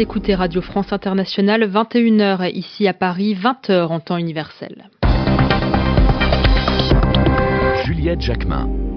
d'écouter Radio France Internationale, 21h ici à Paris, 20h en temps universel. Juliette Jacquemin.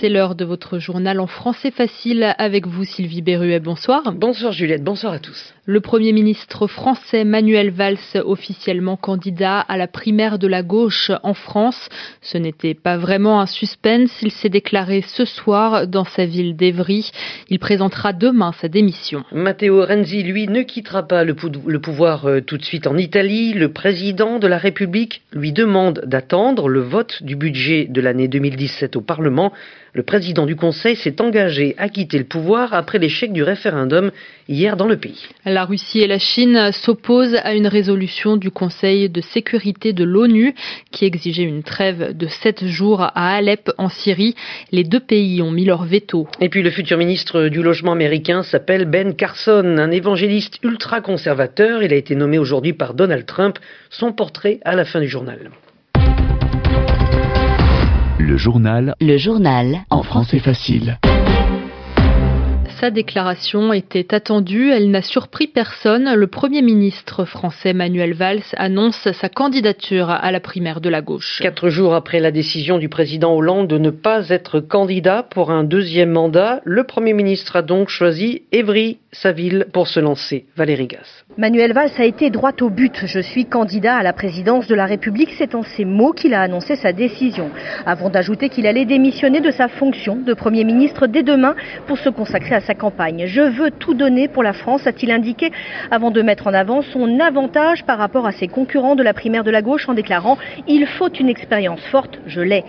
C'est l'heure de votre journal en français facile avec vous Sylvie Berruet. Bonsoir. Bonsoir Juliette, bonsoir à tous. Le Premier ministre français Manuel Valls, officiellement candidat à la primaire de la gauche en France. Ce n'était pas vraiment un suspense, il s'est déclaré ce soir dans sa ville d'Evry. Il présentera demain sa démission. Matteo Renzi, lui, ne quittera pas le, pouvoir euh, tout de suite en Italie. Le président de la République lui demande d'attendre le vote du budget de l'année 2017 au Parlement. Le président du Conseil s'est engagé à quitter le pouvoir après l'échec du référendum hier dans le pays. La Russie et la Chine s'opposent à une résolution du Conseil de sécurité de l'ONU qui exigeait une trêve de sept jours à Alep en Syrie. Les deux pays ont mis leur veto. Et puis le futur ministre du logement américain s'appelle Ben Carson, un évangéliste ultra-conservateur. Il a été nommé aujourd'hui par Donald Trump. Son portrait à la fin du journal. Le journal. Le journal. En français facile. Sa déclaration était attendue, elle n'a surpris personne. Le Premier ministre français Manuel Valls annonce sa candidature à la primaire de la gauche. Quatre jours après la décision du président Hollande de ne pas être candidat pour un deuxième mandat, le Premier ministre a donc choisi Évry, sa ville, pour se lancer. Valérie Gasse. Manuel Valls a été droit au but. Je suis candidat à la présidence de la République. C'est en ces mots qu'il a annoncé sa décision. Avant d'ajouter qu'il allait démissionner de sa fonction de Premier ministre dès demain pour se consacrer à sa Je veux tout donner pour la France, a-t-il indiqué, avant de mettre en avant son avantage par rapport à ses concurrents de la primaire de la gauche en déclarant Il faut une expérience forte, je l'ai.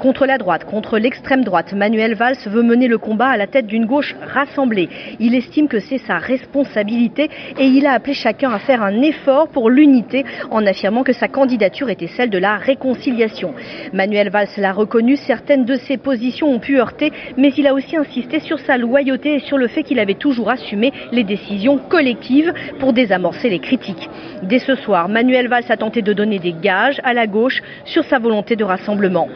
Contre la droite, contre l'extrême droite, Manuel Valls veut mener le combat à la tête d'une gauche rassemblée. Il estime que c'est sa responsabilité et il a appelé chacun à faire un effort pour l'unité en affirmant que sa candidature était celle de la réconciliation. Manuel Valls l'a reconnu, certaines de ses positions ont pu heurter, mais il a aussi insisté sur sa loyauté et sur le fait qu'il avait toujours assumé les décisions collectives pour désamorcer les critiques. Dès ce soir, Manuel Valls a tenté de donner des gages à la gauche sur sa volonté de rassemblement.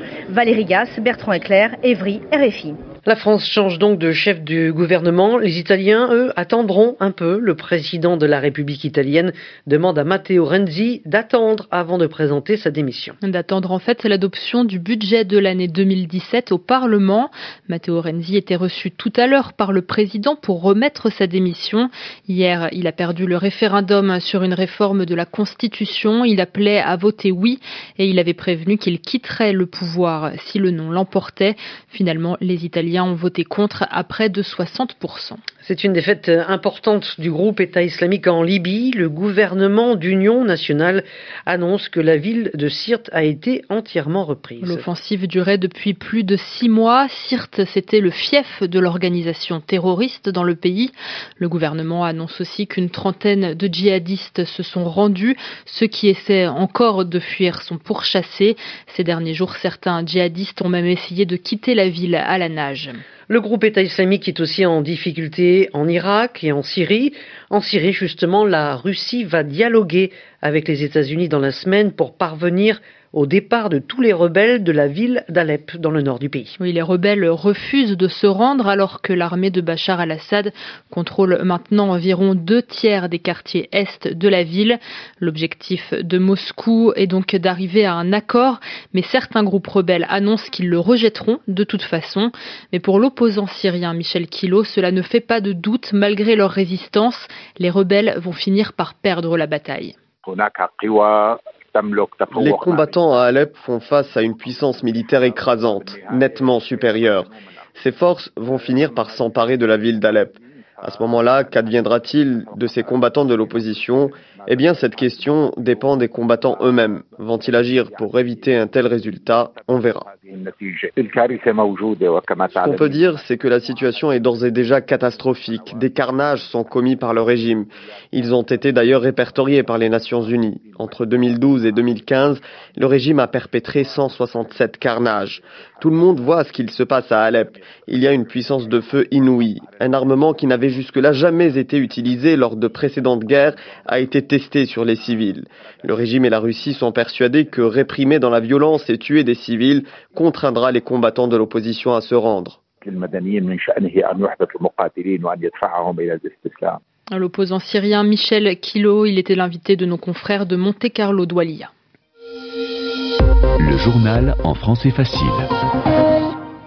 Rigas, Bertrand Eclair, Evry, RFI. La France change donc de chef du gouvernement. Les Italiens, eux, attendront un peu. Le président de la République italienne demande à Matteo Renzi d'attendre avant de présenter sa démission. D'attendre en fait l'adoption du budget de l'année 2017 au Parlement. Matteo Renzi était reçu tout à l'heure par le président pour remettre sa démission. Hier, il a perdu le référendum sur une réforme de la Constitution. Il appelait à voter oui et il avait prévenu qu'il quitterait le pouvoir si le non l'emportait. Finalement, les Italiens ont voté contre à près de 60%. C'est une défaite importante du groupe État islamique en Libye. Le gouvernement d'union nationale annonce que la ville de Sirte a été entièrement reprise. L'offensive durait depuis plus de six mois. Sirte, c'était le fief de l'organisation terroriste dans le pays. Le gouvernement annonce aussi qu'une trentaine de djihadistes se sont rendus. Ceux qui essaient encore de fuir sont pourchassés. Ces derniers jours, certains djihadistes ont même essayé de quitter la ville à la nage. Le groupe État islamique est aussi en difficulté en Irak et en Syrie. En Syrie, justement, la Russie va dialoguer avec les États-Unis dans la semaine pour parvenir au départ de tous les rebelles de la ville d'Alep dans le nord du pays. Oui, les rebelles refusent de se rendre alors que l'armée de Bachar al-Assad contrôle maintenant environ deux tiers des quartiers est de la ville. L'objectif de Moscou est donc d'arriver à un accord, mais certains groupes rebelles annoncent qu'ils le rejetteront de toute façon. Mais pour l'opposant syrien Michel Kilo, cela ne fait pas de doute malgré leur résistance. Les rebelles vont finir par perdre la bataille. Les combattants à Alep font face à une puissance militaire écrasante, nettement supérieure. Ces forces vont finir par s'emparer de la ville d'Alep. À ce moment-là, qu'adviendra-t-il de ces combattants de l'opposition? Eh bien, cette question dépend des combattants eux-mêmes. Vont-ils agir pour éviter un tel résultat? On verra. Ce qu'on peut dire, c'est que la situation est d'ores et déjà catastrophique. Des carnages sont commis par le régime. Ils ont été d'ailleurs répertoriés par les Nations Unies. Entre 2012 et 2015, le régime a perpétré 167 carnages. Tout le monde voit ce qu'il se passe à Alep. Il y a une puissance de feu inouïe. Un armement qui n'avait jusque-là jamais été utilisé lors de précédentes guerres a été testé sur les civils. Le régime et la Russie sont persuadés que réprimer dans la violence et tuer des civils contraindra les combattants de l'opposition à se rendre. L'opposant syrien Michel Kilo, il était l'invité de nos confrères de Monte Carlo Doualia. Le journal en français facile.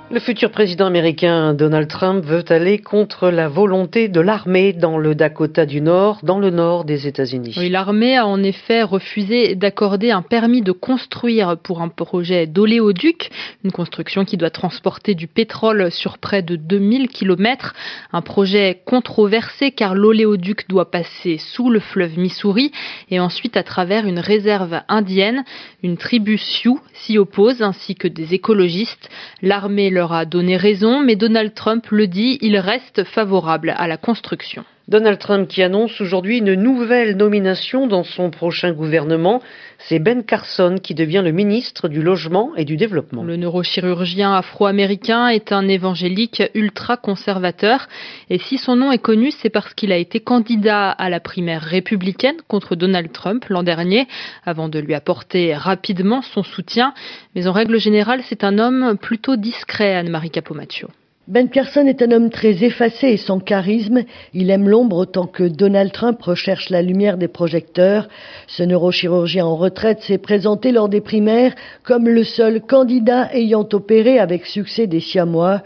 Le futur président américain Donald Trump veut aller contre la volonté de l'armée dans le Dakota du Nord, dans le nord des États-Unis. Oui, l'armée a en effet refusé d'accorder un permis de construire pour un projet d'oléoduc, une construction qui doit transporter du pétrole sur près de 2000 km. Un projet controversé car l'oléoduc doit passer sous le fleuve Missouri et ensuite à travers une réserve indienne. Une tribu Sioux s'y oppose ainsi que des écologistes. L'armée leur a donné raison, mais Donald Trump le dit, il reste favorable à la construction. Donald Trump qui annonce aujourd'hui une nouvelle nomination dans son prochain gouvernement. C'est Ben Carson qui devient le ministre du Logement et du Développement. Le neurochirurgien afro-américain est un évangélique ultra-conservateur. Et si son nom est connu, c'est parce qu'il a été candidat à la primaire républicaine contre Donald Trump l'an dernier, avant de lui apporter rapidement son soutien. Mais en règle générale, c'est un homme plutôt discret, Anne-Marie Capomaccio. Ben Carson est un homme très effacé et sans charisme. Il aime l'ombre autant que Donald Trump recherche la lumière des projecteurs. Ce neurochirurgien en retraite s'est présenté lors des primaires comme le seul candidat ayant opéré avec succès des siamois.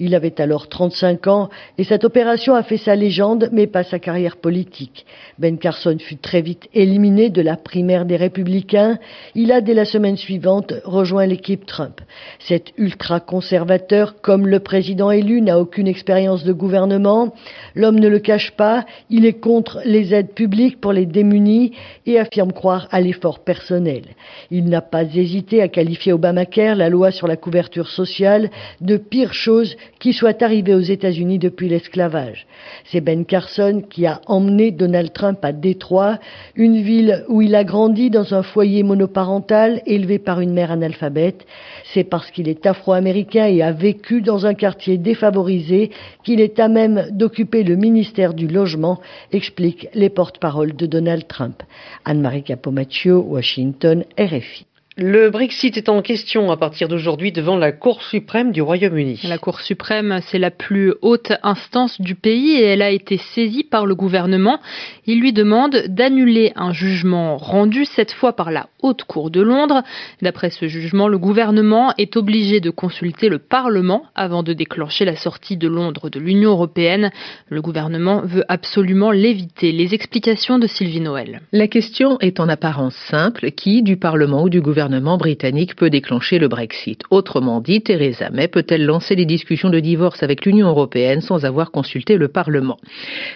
Il avait alors 35 ans et cette opération a fait sa légende mais pas sa carrière politique. Ben Carson fut très vite éliminé de la primaire des républicains. Il a dès la semaine suivante rejoint l'équipe Trump. Cet ultra-conservateur, comme le président élu, n'a aucune expérience de gouvernement. L'homme ne le cache pas, il est contre les aides publiques pour les démunis et affirme croire à l'effort personnel. Il n'a pas hésité à qualifier Obamacare, la loi sur la couverture sociale, de pire chose qui soit arrivé aux États-Unis depuis l'esclavage. C'est Ben Carson qui a emmené Donald Trump à Détroit, une ville où il a grandi dans un foyer monoparental élevé par une mère analphabète. C'est parce qu'il est afro-américain et a vécu dans un quartier défavorisé qu'il est à même d'occuper le ministère du Logement, expliquent les porte-paroles de Donald Trump. Anne-Marie Capomaccio, Washington, RFI. Le Brexit est en question à partir d'aujourd'hui devant la Cour suprême du Royaume-Uni. La Cour suprême, c'est la plus haute instance du pays et elle a été saisie par le gouvernement. Il lui demande d'annuler un jugement rendu cette fois par la Haute Cour de Londres. D'après ce jugement, le gouvernement est obligé de consulter le Parlement avant de déclencher la sortie de Londres de l'Union européenne. Le gouvernement veut absolument l'éviter. Les explications de Sylvie Noël. La question est en apparence simple. Qui du Parlement ou du gouvernement gouvernement britannique peut déclencher le Brexit. Autrement dit, Theresa May peut-elle lancer les discussions de divorce avec l'Union européenne sans avoir consulté le Parlement?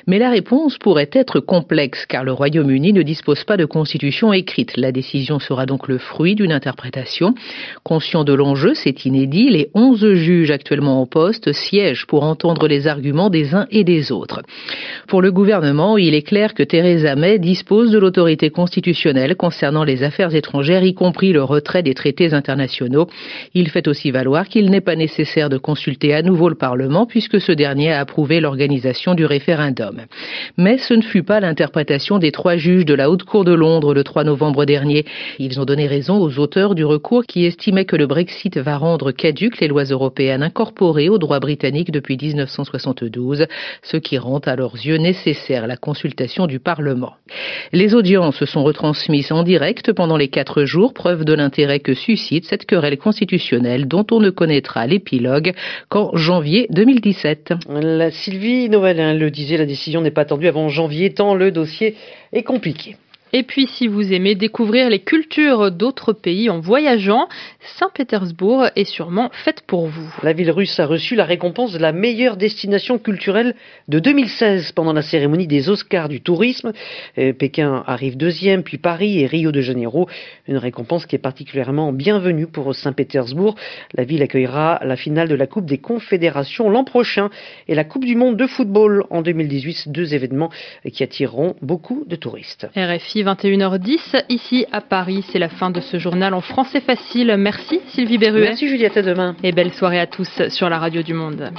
Mais la réponse pourrait être complexe car le Royaume-Uni ne dispose pas de constitution écrite. La décision sera donc le fruit d'une interprétation. Conscient de l'enjeu, c'est inédit, les 11 juges actuellement en poste siègent pour entendre les arguments des uns et des autres. Pour le gouvernement, il est clair que Theresa May dispose de l'autorité constitutionnelle concernant les affaires étrangères, y compris le retrait des traités internationaux. Il fait aussi valoir qu'il n'est pas nécessaire de consulter à nouveau le Parlement puisque ce dernier a approuvé l'organisation du référendum. Mais ce ne fut pas l'interprétation des trois juges de la Haute Cour de Londres le 3 novembre dernier. Ils ont donné raison aux auteurs du recours qui estimaient que le Brexit va rendre caduques les lois européennes incorporées au droit britannique depuis 1972, ce qui rend à leurs yeux nécessaire la consultation du Parlement. Les audiences sont retransmises en direct pendant les quatre jours, preuve l'intérêt que suscite cette querelle constitutionnelle dont on ne connaîtra l'épilogue qu'en janvier 2017. La Sylvie Noël le disait, la décision n'est pas attendue avant janvier tant le dossier est compliqué. Et puis si vous aimez découvrir les cultures d'autres pays en voyageant, Saint-Pétersbourg est sûrement faite pour vous. La ville russe a reçu la récompense de la meilleure destination culturelle de 2016 pendant la cérémonie des Oscars du tourisme. Euh, Pékin arrive deuxième, puis Paris et Rio de Janeiro. Une récompense qui est particulièrement bienvenue pour Saint-Pétersbourg. La ville accueillera la finale de la Coupe des Confédérations l'an prochain et la Coupe du Monde de football en 2018. Deux événements qui attireront beaucoup de touristes. RFI 21h10 ici à Paris. C'est la fin de ce journal en français facile. Merci Sylvie Berruet. Merci Juliette, à demain. Et belle soirée à tous sur la radio du Monde.